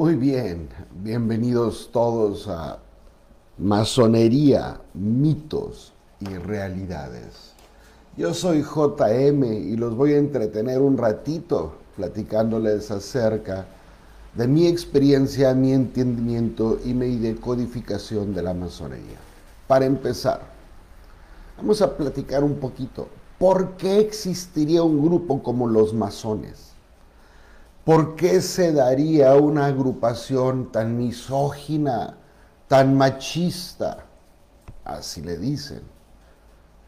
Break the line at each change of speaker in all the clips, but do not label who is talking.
Muy bien, bienvenidos todos a Masonería, mitos y realidades. Yo soy JM y los voy a entretener un ratito platicándoles acerca de mi experiencia, mi entendimiento y mi decodificación de la masonería. Para empezar, vamos a platicar un poquito. ¿Por qué existiría un grupo como los masones? ¿Por qué se daría una agrupación tan misógina, tan machista? Así le dicen.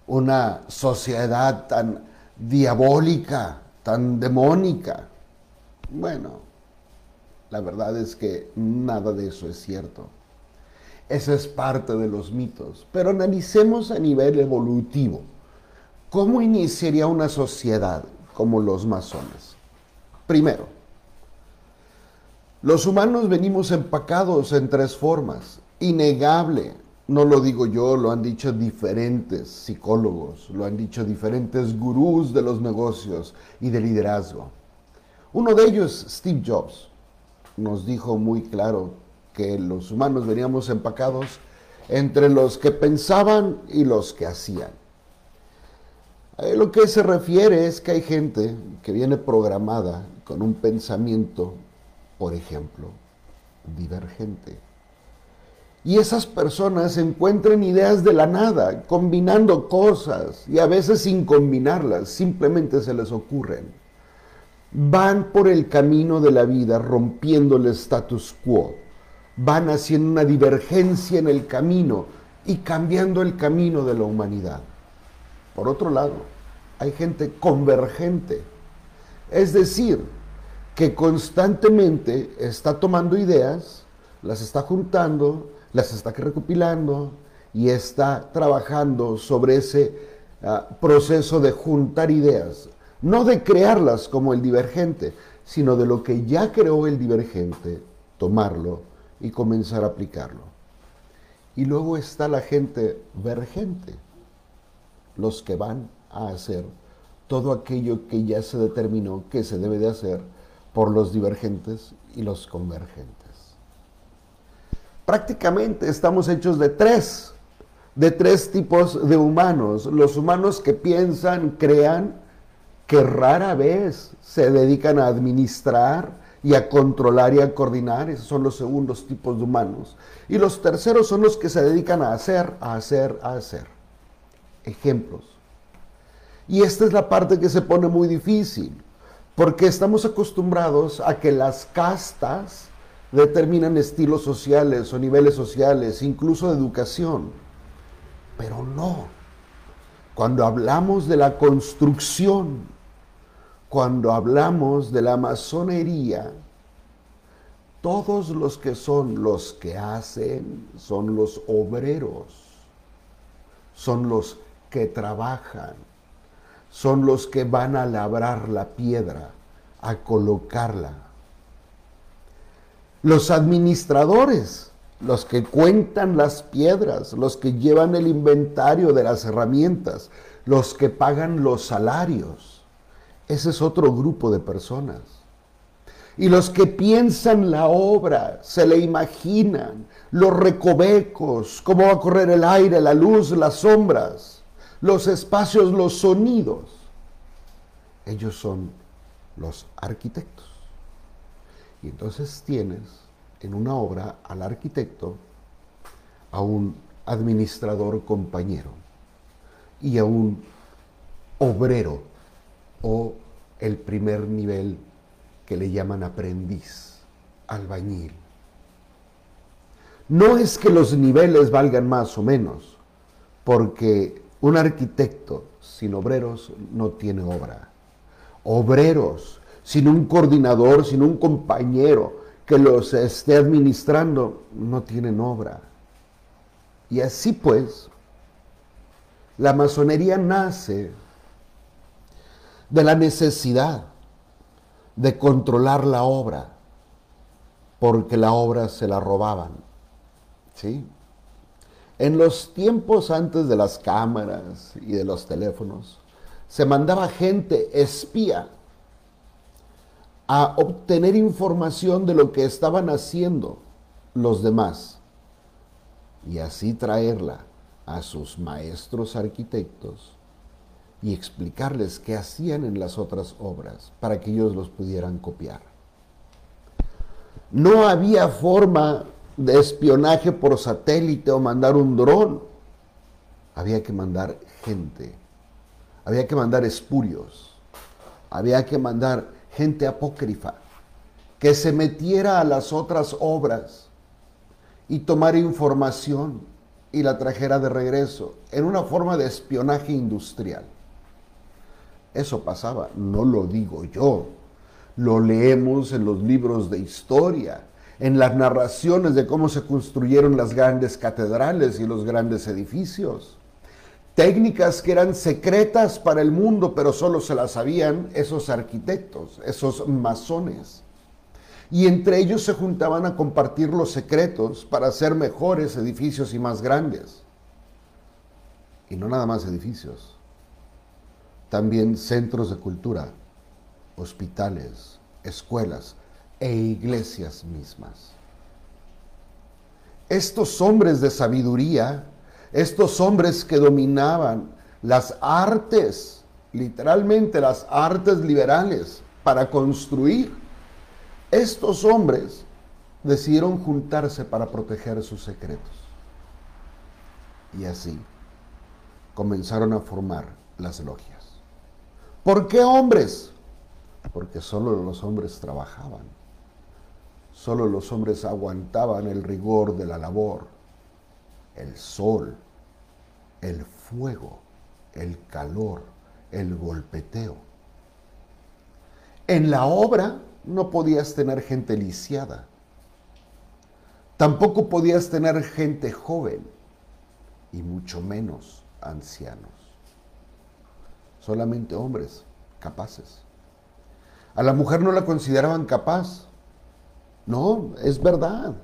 Una sociedad tan diabólica, tan demónica. Bueno, la verdad es que nada de eso es cierto. Esa es parte de los mitos. Pero analicemos a nivel evolutivo. ¿Cómo iniciaría una sociedad como los masones? Primero, los humanos venimos empacados en tres formas. Innegable, no lo digo yo, lo han dicho diferentes psicólogos, lo han dicho diferentes gurús de los negocios y de liderazgo. Uno de ellos, Steve Jobs, nos dijo muy claro que los humanos veníamos empacados entre los que pensaban y los que hacían. A lo que se refiere es que hay gente que viene programada con un pensamiento por ejemplo, divergente. Y esas personas encuentran ideas de la nada, combinando cosas y a veces sin combinarlas, simplemente se les ocurren. Van por el camino de la vida rompiendo el status quo, van haciendo una divergencia en el camino y cambiando el camino de la humanidad. Por otro lado, hay gente convergente, es decir, que constantemente está tomando ideas, las está juntando, las está recopilando y está trabajando sobre ese ah, proceso de juntar ideas, no de crearlas como el divergente, sino de lo que ya creó el divergente, tomarlo y comenzar a aplicarlo. Y luego está la gente vergente, los que van a hacer todo aquello que ya se determinó que se debe de hacer por los divergentes y los convergentes. Prácticamente estamos hechos de tres, de tres tipos de humanos. Los humanos que piensan, crean, que rara vez se dedican a administrar y a controlar y a coordinar. Esos son los segundos tipos de humanos. Y los terceros son los que se dedican a hacer, a hacer, a hacer. Ejemplos. Y esta es la parte que se pone muy difícil porque estamos acostumbrados a que las castas determinan estilos sociales o niveles sociales, incluso de educación. Pero no. Cuando hablamos de la construcción, cuando hablamos de la masonería, todos los que son los que hacen son los obreros, son los que trabajan, son los que van a labrar la piedra, a colocarla. Los administradores, los que cuentan las piedras, los que llevan el inventario de las herramientas, los que pagan los salarios. Ese es otro grupo de personas. Y los que piensan la obra, se le imaginan, los recovecos, cómo va a correr el aire, la luz, las sombras los espacios, los sonidos. Ellos son los arquitectos. Y entonces tienes en una obra al arquitecto, a un administrador compañero y a un obrero o el primer nivel que le llaman aprendiz, albañil. No es que los niveles valgan más o menos, porque un arquitecto sin obreros no tiene obra. Obreros sin un coordinador, sin un compañero que los esté administrando, no tienen obra. Y así pues, la masonería nace de la necesidad de controlar la obra, porque la obra se la robaban. ¿Sí? En los tiempos antes de las cámaras y de los teléfonos, se mandaba gente espía a obtener información de lo que estaban haciendo los demás y así traerla a sus maestros arquitectos y explicarles qué hacían en las otras obras para que ellos los pudieran copiar. No había forma de espionaje por satélite o mandar un dron. Había que mandar gente. Había que mandar espurios. Había que mandar gente apócrifa que se metiera a las otras obras y tomara información y la trajera de regreso en una forma de espionaje industrial. Eso pasaba, no lo digo yo, lo leemos en los libros de historia, en las narraciones de cómo se construyeron las grandes catedrales y los grandes edificios. Técnicas que eran secretas para el mundo, pero solo se las sabían esos arquitectos, esos masones. Y entre ellos se juntaban a compartir los secretos para hacer mejores edificios y más grandes. Y no nada más edificios, también centros de cultura, hospitales, escuelas e iglesias mismas. Estos hombres de sabiduría, estos hombres que dominaban las artes, literalmente las artes liberales, para construir, estos hombres decidieron juntarse para proteger sus secretos. Y así comenzaron a formar las logias. ¿Por qué hombres? Porque solo los hombres trabajaban. Solo los hombres aguantaban el rigor de la labor, el sol, el fuego, el calor, el golpeteo. En la obra no podías tener gente lisiada. Tampoco podías tener gente joven y mucho menos ancianos solamente hombres capaces. A la mujer no la consideraban capaz. No, es verdad.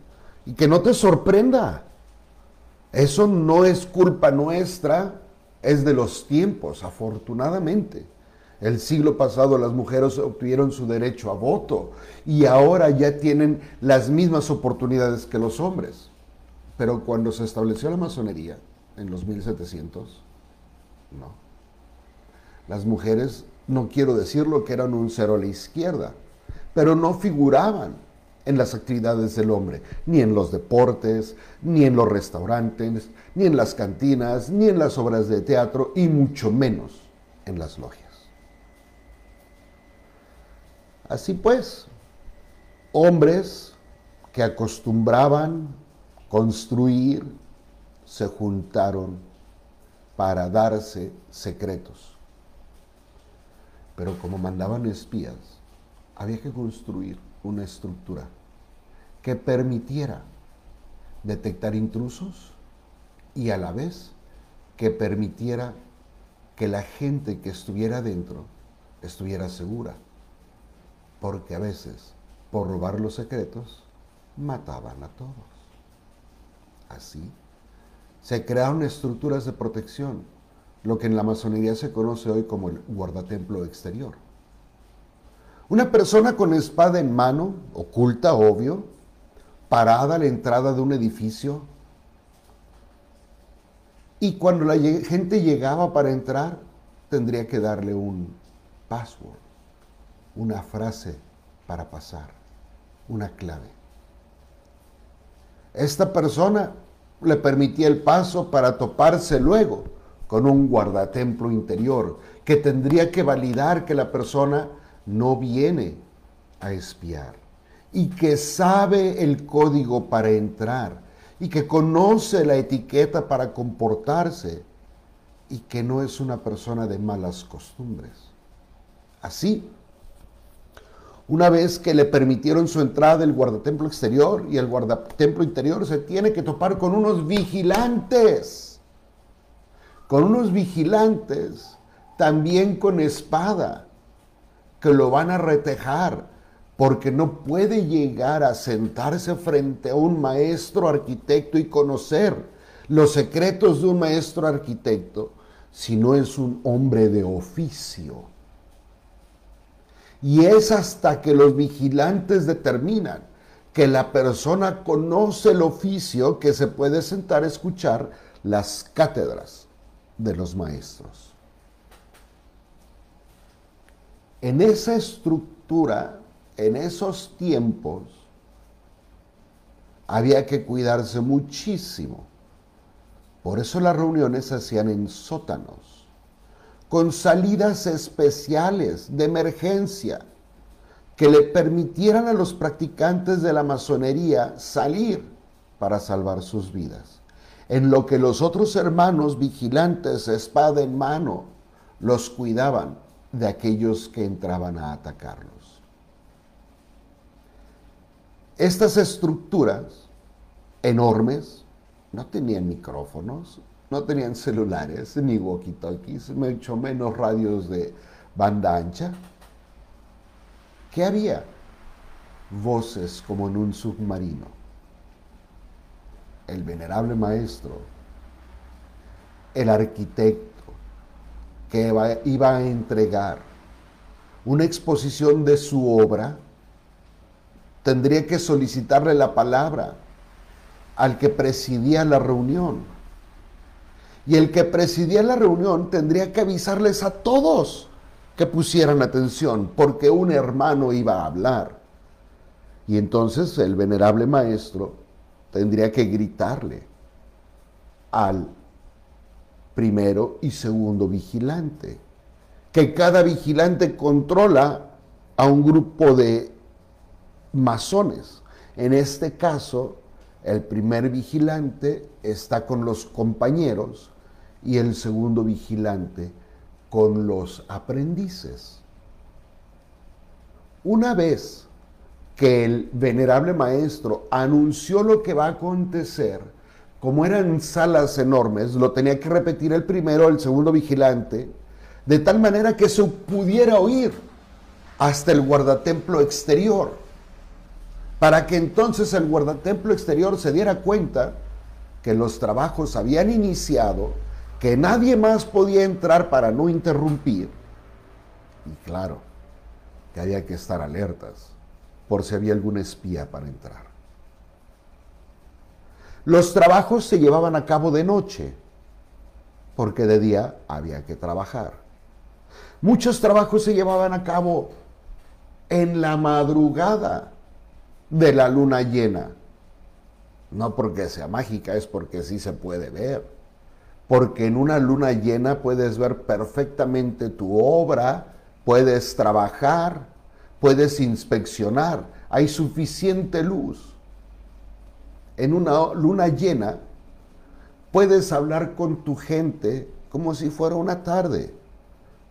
Y que no te sorprenda. Eso no es culpa nuestra, es de los tiempos, afortunadamente. El siglo pasado las mujeres obtuvieron su derecho a voto y ahora ya tienen las mismas oportunidades que los hombres. Pero cuando se estableció la masonería, en los 1700, no. Las mujeres, no quiero decirlo que eran un cero a la izquierda, pero no figuraban en las actividades del hombre, ni en los deportes, ni en los restaurantes, ni en las cantinas, ni en las obras de teatro, y mucho menos en las logias. Así pues, hombres que acostumbraban construir se juntaron para darse secretos pero como mandaban espías, había que construir una estructura que permitiera detectar intrusos y a la vez que permitiera que la gente que estuviera dentro estuviera segura. Porque a veces, por robar los secretos, mataban a todos. Así, se crearon estructuras de protección lo que en la masonería se conoce hoy como el guardatemplo exterior. Una persona con espada en mano, oculta, obvio, parada la entrada de un edificio, y cuando la gente llegaba para entrar, tendría que darle un password, una frase para pasar, una clave. Esta persona le permitía el paso para toparse luego con un guardatemplo interior que tendría que validar que la persona no viene a espiar y que sabe el código para entrar y que conoce la etiqueta para comportarse y que no es una persona de malas costumbres. Así, una vez que le permitieron su entrada el guardatemplo exterior y el guardatemplo interior, se tiene que topar con unos vigilantes. Con unos vigilantes, también con espada, que lo van a retejar, porque no puede llegar a sentarse frente a un maestro arquitecto y conocer los secretos de un maestro arquitecto si no es un hombre de oficio. Y es hasta que los vigilantes determinan que la persona conoce el oficio que se puede sentar a escuchar las cátedras de los maestros. En esa estructura, en esos tiempos, había que cuidarse muchísimo. Por eso las reuniones se hacían en sótanos, con salidas especiales de emergencia que le permitieran a los practicantes de la masonería salir para salvar sus vidas. En lo que los otros hermanos vigilantes, espada en mano, los cuidaban de aquellos que entraban a atacarlos. Estas estructuras enormes no tenían micrófonos, no tenían celulares, ni walkie-talkies, mucho menos radios de banda ancha. ¿Qué había? Voces como en un submarino. El venerable maestro, el arquitecto, que iba a entregar una exposición de su obra, tendría que solicitarle la palabra al que presidía la reunión. Y el que presidía la reunión tendría que avisarles a todos que pusieran atención, porque un hermano iba a hablar. Y entonces el venerable maestro tendría que gritarle al primero y segundo vigilante, que cada vigilante controla a un grupo de masones. En este caso, el primer vigilante está con los compañeros y el segundo vigilante con los aprendices. Una vez que el venerable maestro anunció lo que va a acontecer, como eran salas enormes, lo tenía que repetir el primero, el segundo vigilante, de tal manera que se pudiera oír hasta el guardatemplo exterior, para que entonces el guardatemplo exterior se diera cuenta que los trabajos habían iniciado que nadie más podía entrar para no interrumpir. Y claro, que había que estar alertas por si había algún espía para entrar. Los trabajos se llevaban a cabo de noche, porque de día había que trabajar. Muchos trabajos se llevaban a cabo en la madrugada de la luna llena. No porque sea mágica, es porque sí se puede ver porque en una luna llena puedes ver perfectamente tu obra, puedes trabajar, puedes inspeccionar, hay suficiente luz. En una luna llena puedes hablar con tu gente como si fuera una tarde,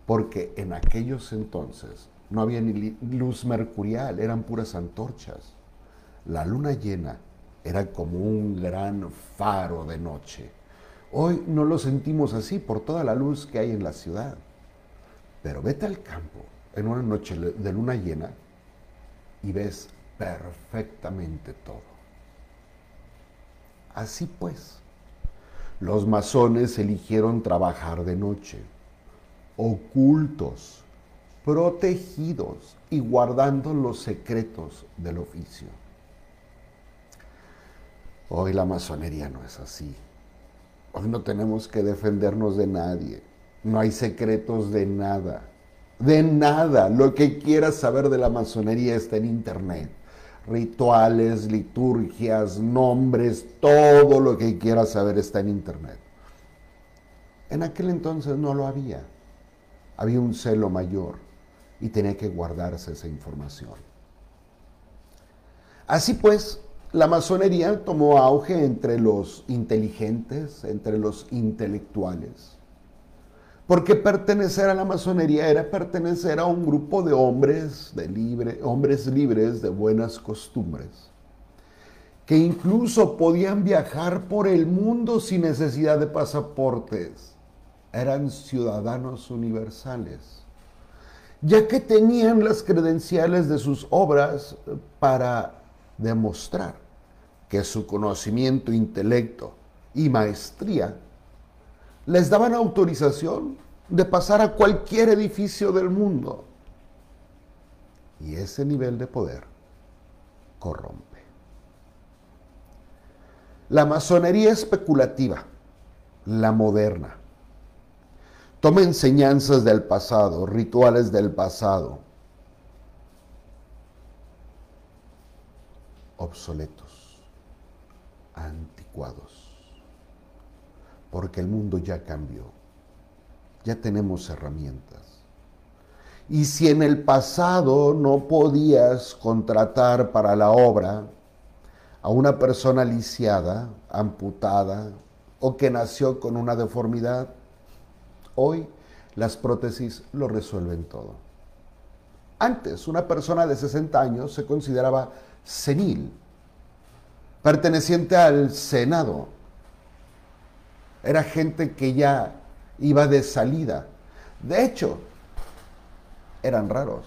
porque en aquellos entonces no había ni luz mercurial, eran puras antorchas. La luna llena era como un gran faro de noche Hoy no lo sentimos así por toda la luz que hay en la ciudad. Pero vete al campo en una noche de luna llena y ves perfectamente todo. Así pues, los masones eligieron trabajar de noche, ocultos, protegidos y guardando los secretos del oficio. Hoy la masonería no es así. Hoy no tenemos que defendernos de nadie. No hay secretos de nada. De nada. Lo que quieras saber de la masonería está en internet. Rituales, liturgias, nombres, todo lo que quieras saber está en internet. En aquel entonces no lo había. Había un celo mayor y tenía que guardarse esa información. Así pues, la masonería tomó auge entre los inteligentes, entre los intelectuales. Porque pertenecer a la masonería era pertenecer a un grupo de hombres, de hombres libres de buenas costumbres, que incluso podían viajar por el mundo sin necesidad de pasaportes. Eran ciudadanos universales, ya que tenían las credenciales de sus obras para demostrar que su conocimiento, intelecto y maestría les daban autorización de pasar a cualquier edificio del mundo. Y ese nivel de poder corrompe. La masonería especulativa, la moderna, toma enseñanzas del pasado, rituales del pasado, obsoletos, anticuados, porque el mundo ya cambió, ya tenemos herramientas. Y si en el pasado no podías contratar para la obra a una persona lisiada, amputada o que nació con una deformidad, hoy las prótesis lo resuelven todo. Antes, una persona de 60 años se consideraba senil, perteneciente al Senado. Era gente que ya iba de salida. De hecho, eran raros,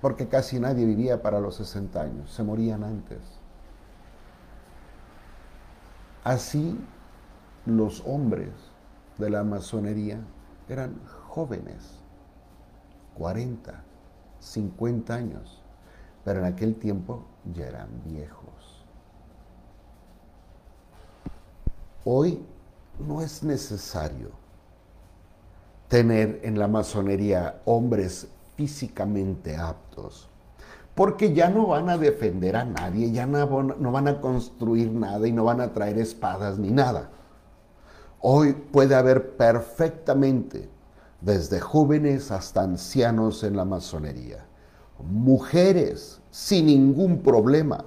porque casi nadie vivía para los 60 años, se morían antes. Así, los hombres de la masonería eran jóvenes, 40, 50 años, pero en aquel tiempo ya eran viejos. Hoy no es necesario tener en la masonería hombres físicamente aptos, porque ya no van a defender a nadie, ya no, no van a construir nada y no van a traer espadas ni nada. Hoy puede haber perfectamente, desde jóvenes hasta ancianos en la masonería, mujeres sin ningún problema.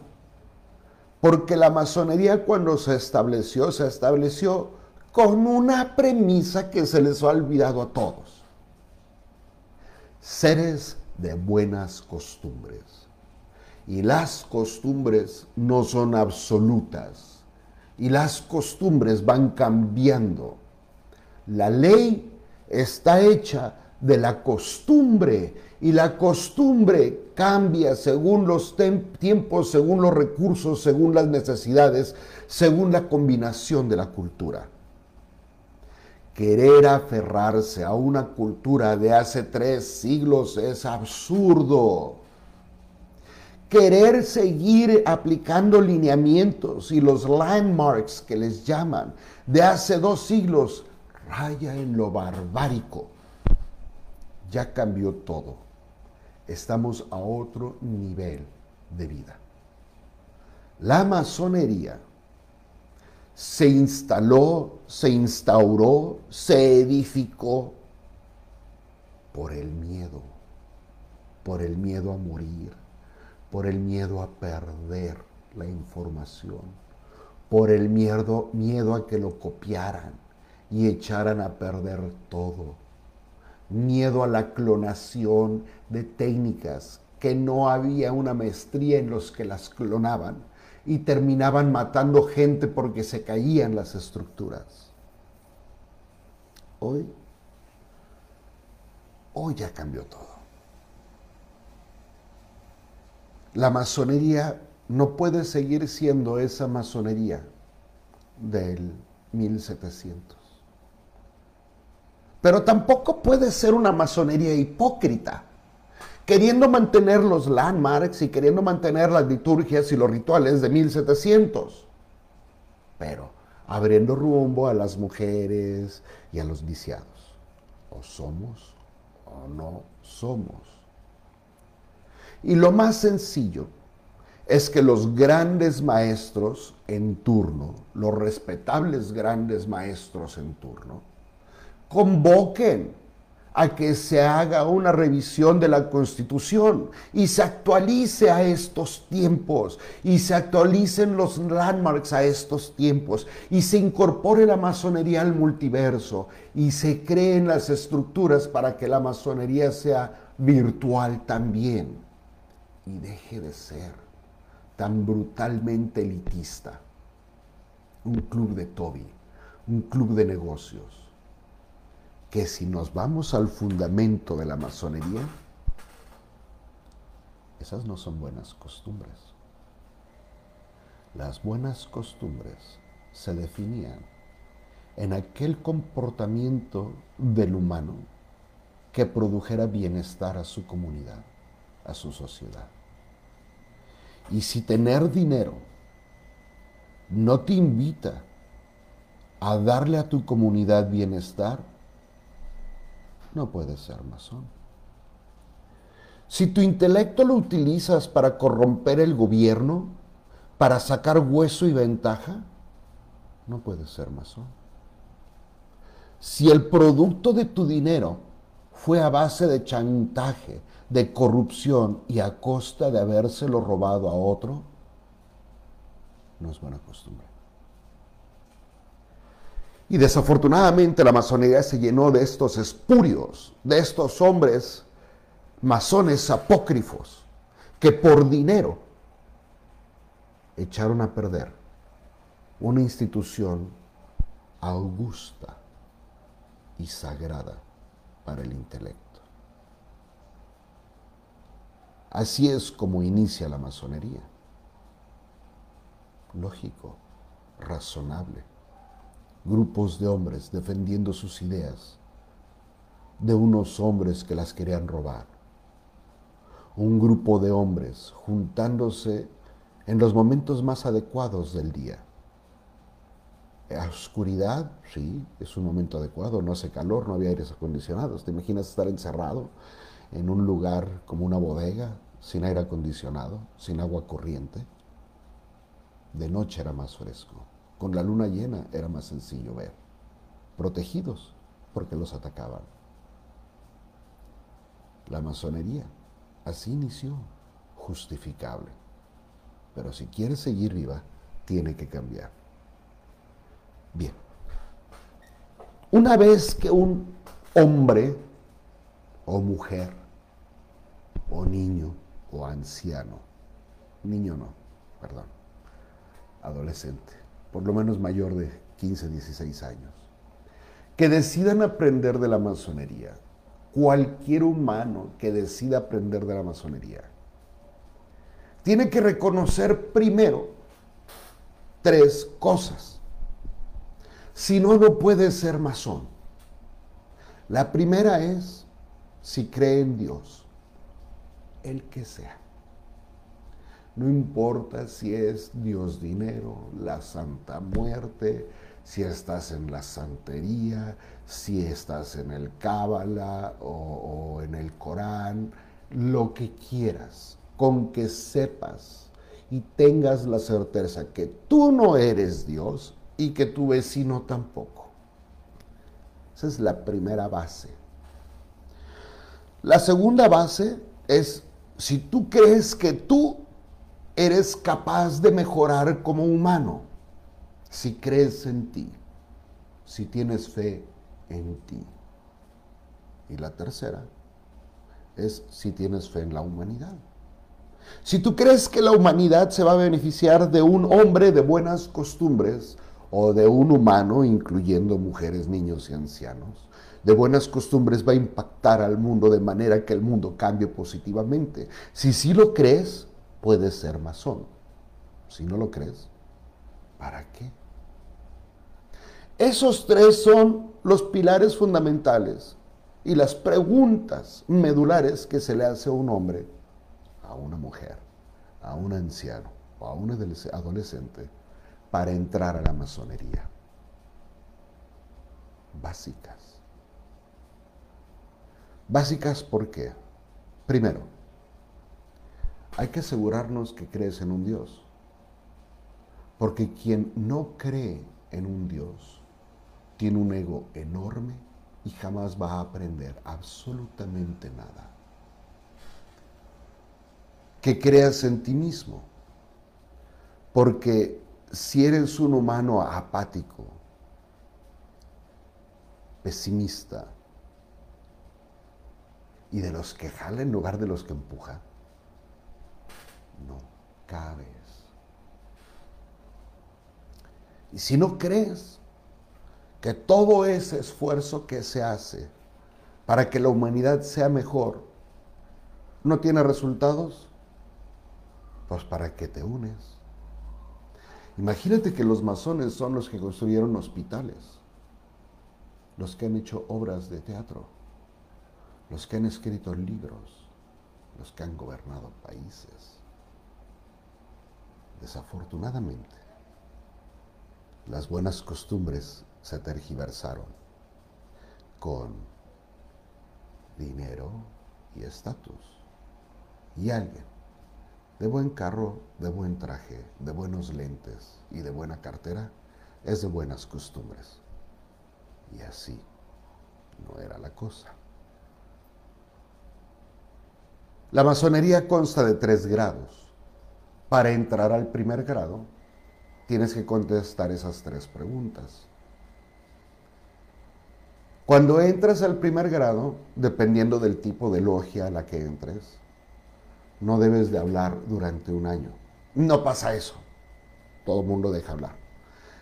Porque la masonería cuando se estableció, se estableció con una premisa que se les ha olvidado a todos. Seres de buenas costumbres. Y las costumbres no son absolutas. Y las costumbres van cambiando. La ley está hecha de la costumbre y la costumbre cambia según los tiempos, según los recursos, según las necesidades, según la combinación de la cultura. Querer aferrarse a una cultura de hace tres siglos es absurdo. Querer seguir aplicando lineamientos y los landmarks que les llaman de hace dos siglos raya en lo barbárico. Ya cambió todo estamos a otro nivel de vida. La masonería se instaló, se instauró, se edificó por el miedo, por el miedo a morir, por el miedo a perder la información, por el miedo, miedo a que lo copiaran y echaran a perder todo miedo a la clonación de técnicas, que no había una maestría en los que las clonaban y terminaban matando gente porque se caían las estructuras. Hoy, hoy ya cambió todo. La masonería no puede seguir siendo esa masonería del 1700. Pero tampoco puede ser una masonería hipócrita, queriendo mantener los landmarks y queriendo mantener las liturgias y los rituales de 1700, pero abriendo rumbo a las mujeres y a los viciados. O somos o no somos. Y lo más sencillo es que los grandes maestros en turno, los respetables grandes maestros en turno, convoquen a que se haga una revisión de la constitución y se actualice a estos tiempos y se actualicen los landmarks a estos tiempos y se incorpore la masonería al multiverso y se creen las estructuras para que la masonería sea virtual también y deje de ser tan brutalmente elitista. Un club de Toby, un club de negocios que si nos vamos al fundamento de la masonería, esas no son buenas costumbres. Las buenas costumbres se definían en aquel comportamiento del humano que produjera bienestar a su comunidad. a su sociedad. Y si tener dinero no te invita a darle a tu comunidad bienestar, no puedes ser masón. Si tu intelecto lo utilizas para corromper el gobierno, para sacar hueso y ventaja, no puedes ser masón. Si el producto de tu dinero fue a base de chantaje, de corrupción y a costa de habérselo robado a otro, no es buena costumbre. Y desafortunadamente la masonería se llenó de estos espurios, de estos hombres masones apócrifos, que por dinero echaron a perder una institución augusta y sagrada para el intelecto. Así es como inicia la masonería. Lógico, razonable grupos de hombres defendiendo sus ideas de unos hombres que las querían robar. Un grupo de hombres juntándose en los momentos más adecuados del día. A oscuridad, sí, es un momento adecuado, no hace calor, no había aires acondicionados. ¿Te imaginas estar encerrado en un lugar como una bodega, sin aire acondicionado, sin agua corriente? De noche era más fresco. Con la luna llena era más sencillo ver. Protegidos porque los atacaban. La masonería así inició, justificable. Pero si quiere seguir viva, tiene que cambiar. Bien. Una vez que un hombre o mujer o niño o anciano, niño no, perdón, adolescente, por lo menos mayor de 15, 16 años, que decidan aprender de la masonería, cualquier humano que decida aprender de la masonería, tiene que reconocer primero tres cosas. Si no, no puede ser masón. La primera es si cree en Dios, el que sea. No importa si es Dios dinero, la Santa Muerte, si estás en la santería, si estás en el Cábala o, o en el Corán, lo que quieras, con que sepas y tengas la certeza que tú no eres Dios y que tu vecino tampoco. Esa es la primera base. La segunda base es si tú crees que tú eres capaz de mejorar como humano, si crees en ti, si tienes fe en ti. Y la tercera es si tienes fe en la humanidad. Si tú crees que la humanidad se va a beneficiar de un hombre de buenas costumbres o de un humano, incluyendo mujeres, niños y ancianos, de buenas costumbres va a impactar al mundo de manera que el mundo cambie positivamente. Si sí lo crees, puedes ser masón. Si no lo crees, ¿para qué? Esos tres son los pilares fundamentales y las preguntas medulares que se le hace a un hombre, a una mujer, a un anciano o a un adolescente para entrar a la masonería. Básicas. Básicas ¿por qué? Primero, hay que asegurarnos que crees en un Dios. Porque quien no cree en un Dios tiene un ego enorme y jamás va a aprender absolutamente nada. Que creas en ti mismo. Porque si eres un humano apático, pesimista, y de los que jala en lugar de los que empuja, no cabes. Y si no crees que todo ese esfuerzo que se hace para que la humanidad sea mejor no tiene resultados, pues ¿para qué te unes? Imagínate que los masones son los que construyeron hospitales, los que han hecho obras de teatro, los que han escrito libros, los que han gobernado países. Desafortunadamente, las buenas costumbres se tergiversaron con dinero y estatus. Y alguien de buen carro, de buen traje, de buenos lentes y de buena cartera es de buenas costumbres. Y así no era la cosa. La masonería consta de tres grados. Para entrar al primer grado, tienes que contestar esas tres preguntas. Cuando entras al primer grado, dependiendo del tipo de logia a la que entres, no debes de hablar durante un año. No pasa eso. Todo el mundo deja hablar.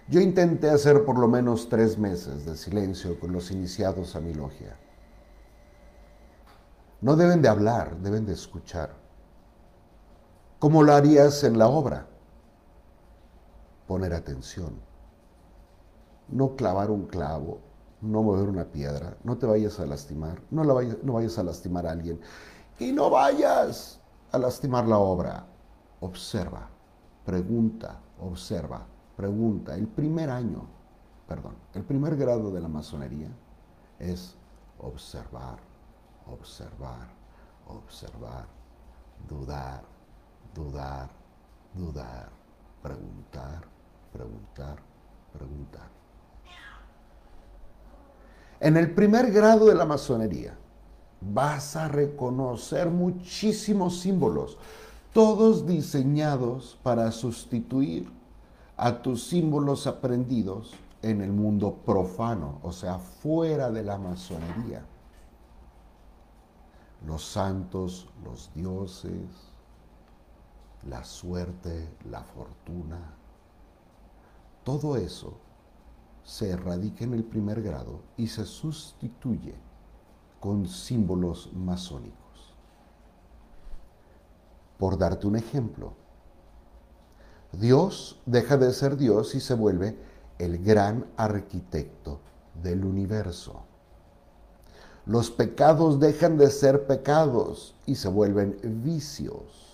Yo intenté hacer por lo menos tres meses de silencio con los iniciados a mi logia. No deben de hablar, deben de escuchar. ¿Cómo lo harías en la obra? Poner atención. No clavar un clavo, no mover una piedra, no te vayas a lastimar, no, vayas, no vayas a lastimar a alguien. Y no vayas a lastimar la obra. Observa, pregunta, observa, pregunta. El primer año, perdón, el primer grado de la masonería es observar, observar, observar, dudar, dudar, dudar, preguntar, preguntar, preguntar. En el primer grado de la masonería, vas a reconocer muchísimos símbolos, todos diseñados para sustituir a tus símbolos aprendidos en el mundo profano, o sea, fuera de la masonería. Los santos, los dioses, la suerte, la fortuna, todo eso se erradica en el primer grado y se sustituye con símbolos masónicos. Por darte un ejemplo, Dios deja de ser Dios y se vuelve el gran arquitecto del universo. Los pecados dejan de ser pecados y se vuelven vicios.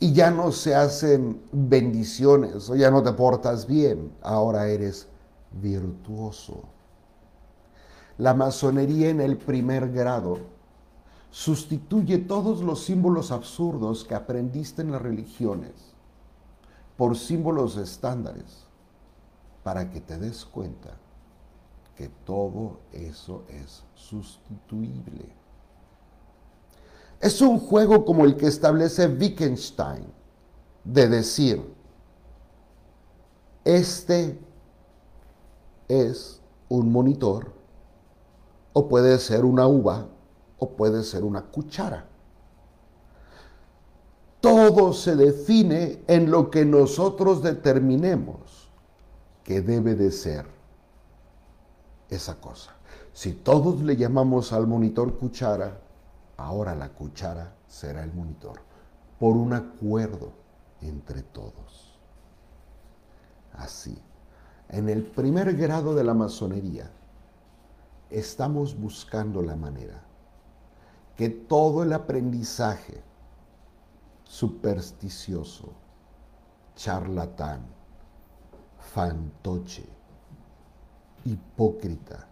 Y ya no se hacen bendiciones o ya no te portas bien, ahora eres virtuoso. La masonería en el primer grado sustituye todos los símbolos absurdos que aprendiste en las religiones por símbolos estándares para que te des cuenta que todo eso es sustituible. Es un juego como el que establece Wittgenstein, de decir, este es un monitor o puede ser una uva, o puede ser una cuchara. Todo se define en lo que nosotros determinemos que debe de ser esa cosa. Si todos le llamamos al monitor cuchara, ahora la cuchara será el monitor, por un acuerdo entre todos. Así, en el primer grado de la masonería, estamos buscando la manera que todo el aprendizaje supersticioso, charlatán, fantoche, hipócrita,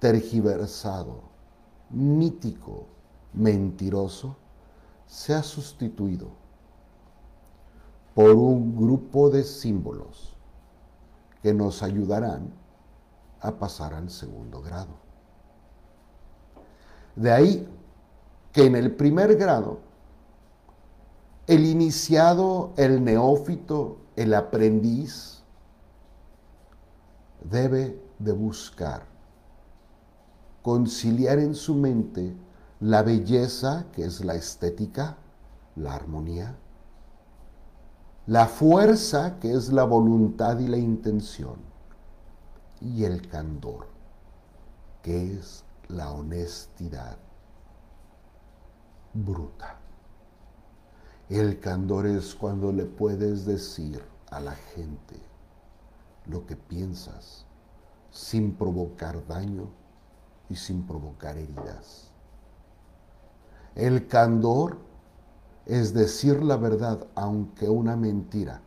tergiversado, mítico, mentiroso, sea sustituido por un grupo de símbolos que nos ayudarán a pasar al segundo grado. De ahí que en el primer grado, el iniciado, el neófito, el aprendiz, debe de buscar conciliar en su mente la belleza, que es la estética, la armonía, la fuerza, que es la voluntad y la intención, y el candor, que es la honestidad bruta. El candor es cuando le puedes decir a la gente lo que piensas sin provocar daño y sin provocar heridas. El candor es decir la verdad aunque una mentira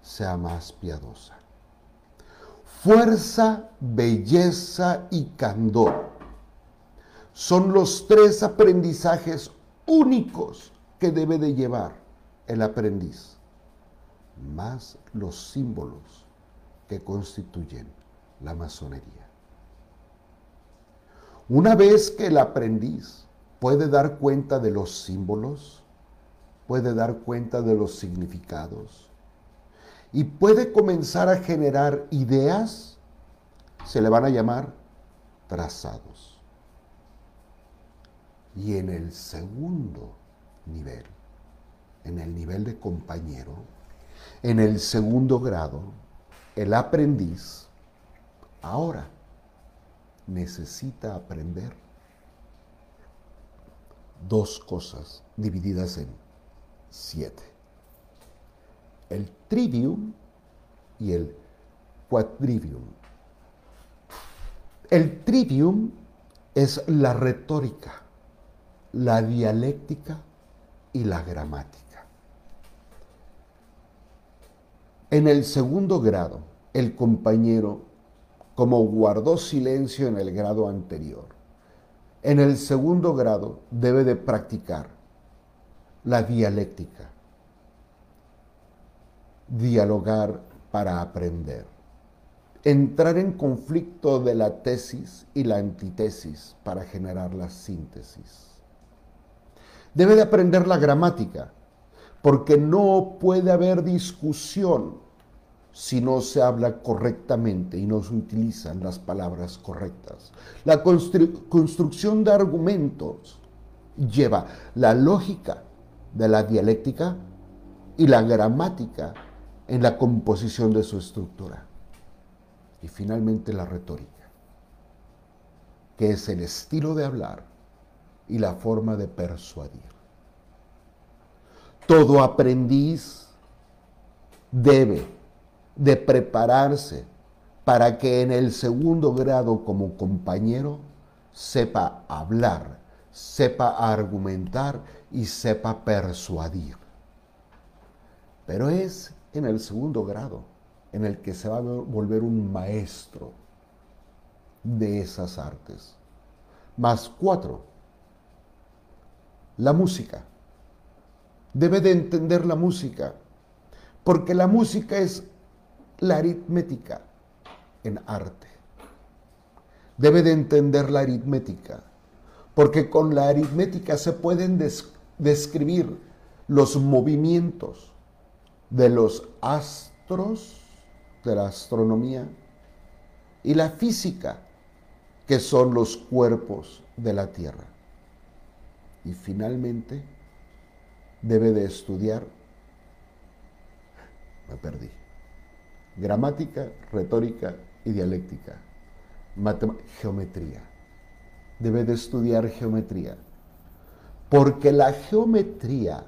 sea más piadosa. Fuerza, belleza y candor son los tres aprendizajes únicos que debe de llevar el aprendiz, más los símbolos que constituyen la masonería. Una vez que el aprendiz puede dar cuenta de los símbolos, puede dar cuenta de los significados y puede comenzar a generar ideas, se le van a llamar trazados. Y en el segundo nivel, en el nivel de compañero, en el segundo grado, el aprendiz ahora necesita aprender dos cosas divididas en siete. El trivium y el quadrivium. El trivium es la retórica, la dialéctica y la gramática. En el segundo grado, el compañero, como guardó silencio en el grado anterior, en el segundo grado debe de practicar la dialéctica, dialogar para aprender, entrar en conflicto de la tesis y la antitesis para generar la síntesis. Debe de aprender la gramática, porque no puede haber discusión si no se habla correctamente y no se utilizan las palabras correctas. La construcción de argumentos lleva la lógica de la dialéctica y la gramática en la composición de su estructura. Y finalmente la retórica, que es el estilo de hablar y la forma de persuadir. Todo aprendiz debe de prepararse para que en el segundo grado como compañero sepa hablar, sepa argumentar y sepa persuadir. Pero es en el segundo grado en el que se va a volver un maestro de esas artes. Más cuatro, la música debe de entender la música, porque la música es la aritmética en arte. Debe de entender la aritmética, porque con la aritmética se pueden describir los movimientos de los astros, de la astronomía, y la física, que son los cuerpos de la Tierra. Y finalmente, debe de estudiar, me perdí, gramática, retórica y dialéctica, geometría. Debe de estudiar geometría, porque la geometría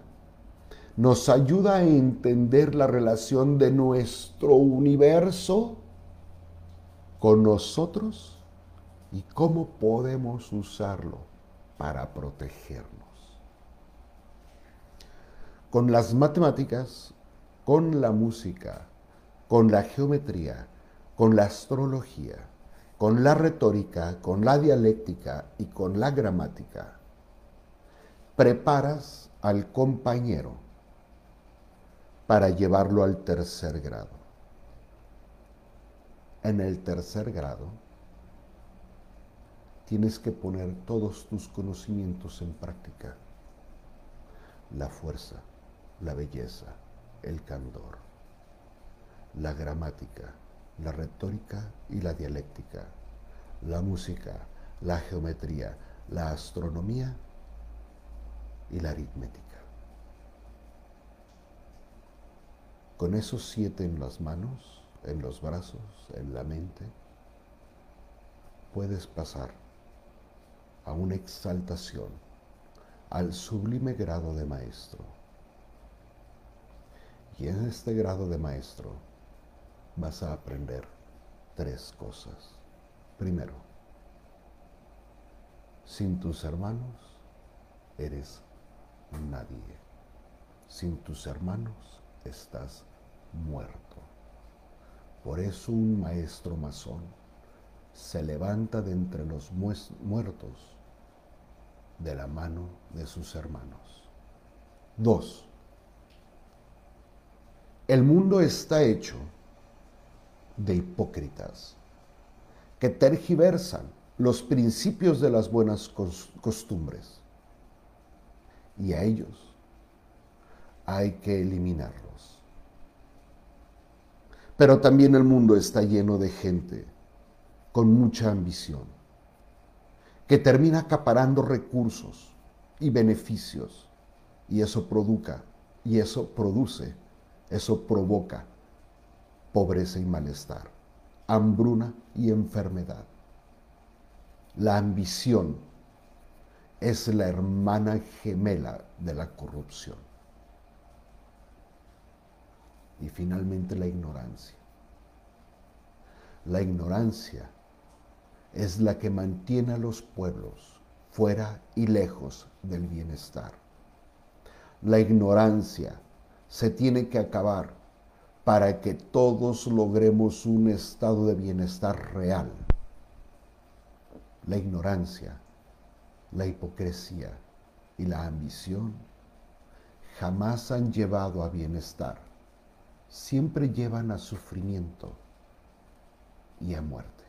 nos ayuda a entender la relación de nuestro universo con nosotros y cómo podemos usarlo para protegernos. Con las matemáticas, con la música, con la geometría, con la astrología, con la retórica, con la dialéctica y con la gramática, preparas al compañero para llevarlo al tercer grado. En el tercer grado, tienes que poner todos tus conocimientos en práctica. La fuerza, la belleza, el candor, la gramática, la retórica y la dialéctica, la música, la geometría, la astronomía y la aritmética. Con esos siete en las manos, en los brazos, en la mente, puedes pasar a una exaltación, al sublime grado de maestro y en este grado de maestro vas a aprender tres cosas. Primero, sin tus hermanos eres nadie. Sin tus hermanos estás muerto. Por eso un maestro masón se levanta de entre los muertos de la mano de sus hermanos. Dos, el mundo está hecho de hipócritas que tergiversan los principios de las buenas costumbres. Y a ellos hay que eliminarlos. Pero también el mundo está lleno de gente con mucha ambición, que termina acaparando recursos y beneficios, y eso produca, y eso produce, eso provoca pobreza y malestar, hambruna y enfermedad. La ambición es la hermana gemela de la corrupción. Y finalmente la ignorancia. La ignorancia es la que mantiene a los pueblos fuera y lejos del bienestar. La ignorancia se tiene que acabar para que todos logremos un estado de bienestar real. La ignorancia, la hipocresía y la ambición jamás han llevado a bienestar, siempre llevan a sufrimiento y a muerte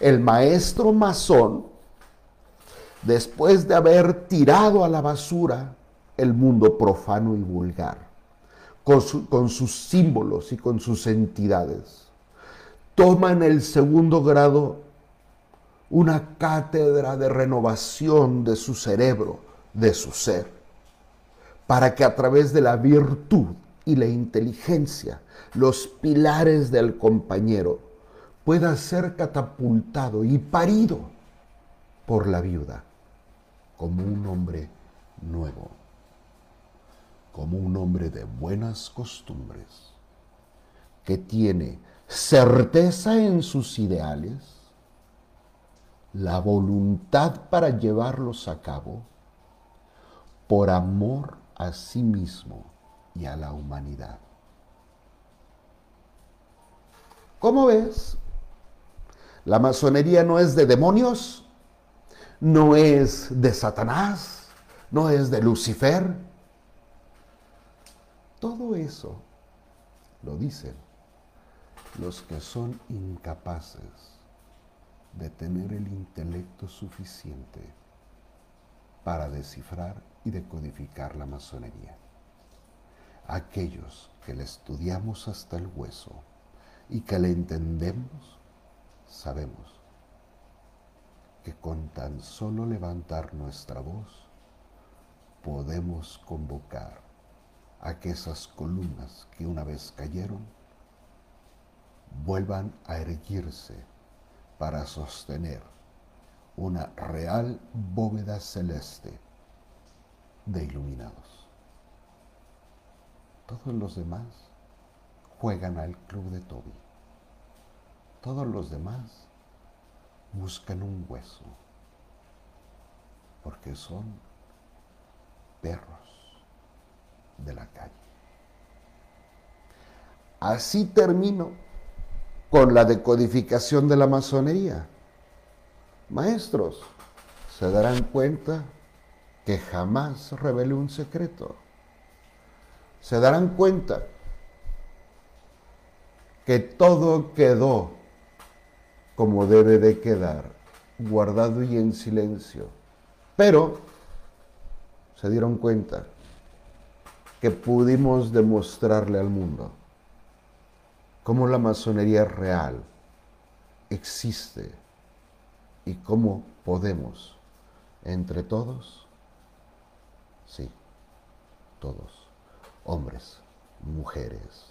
el maestro masón, después de haber tirado a la basura el mundo profano y vulgar, con, sus símbolos y con sus entidades, toma en el segundo grado una cátedra de renovación de su cerebro, de su ser, para que a través de la virtud y la inteligencia, los pilares del compañero, pueda ser catapultado y parido por la viuda como un hombre nuevo, como un hombre de buenas costumbres, que tiene certeza en sus ideales, la voluntad para llevarlos a cabo, por amor a sí mismo y a la humanidad. ¿Cómo ves? La masonería no es de demonios, no es de Satanás, no es de Lucifer. Todo eso lo dicen los que son incapaces de tener el intelecto suficiente para descifrar y decodificar la masonería. Aquellos que la estudiamos hasta el hueso y que la entendemos, sabemos que con tan solo levantar nuestra voz podemos convocar a que esas columnas que una vez cayeron vuelvan a erguirse para sostener una real bóveda celeste de iluminados. Todos los demás juegan al club de Toby. Todos los demás buscan un hueso porque son perros de la calle. Así termino con la decodificación de la masonería. Maestros, se darán cuenta que jamás revelé un secreto. Se darán cuenta que todo quedó como debe de quedar, guardado y en silencio. Pero se dieron cuenta que pudimos demostrarle al mundo cómo la masonería real existe y cómo podemos, entre todos, sí, todos, hombres, mujeres,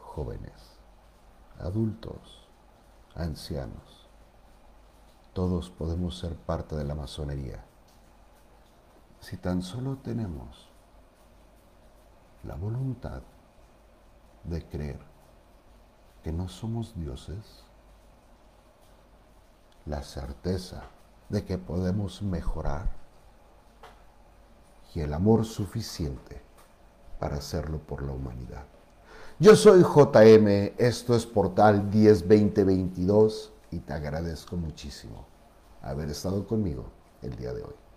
jóvenes, adultos, ancianos. Todos podemos ser parte de la masonería. Si tan solo tenemos la voluntad de creer que no somos dioses, la certeza de que podemos mejorar y el amor suficiente para hacerlo por la humanidad. Yo soy JM, esto es Portal 102022 y te agradezco muchísimo haber estado conmigo el día de hoy.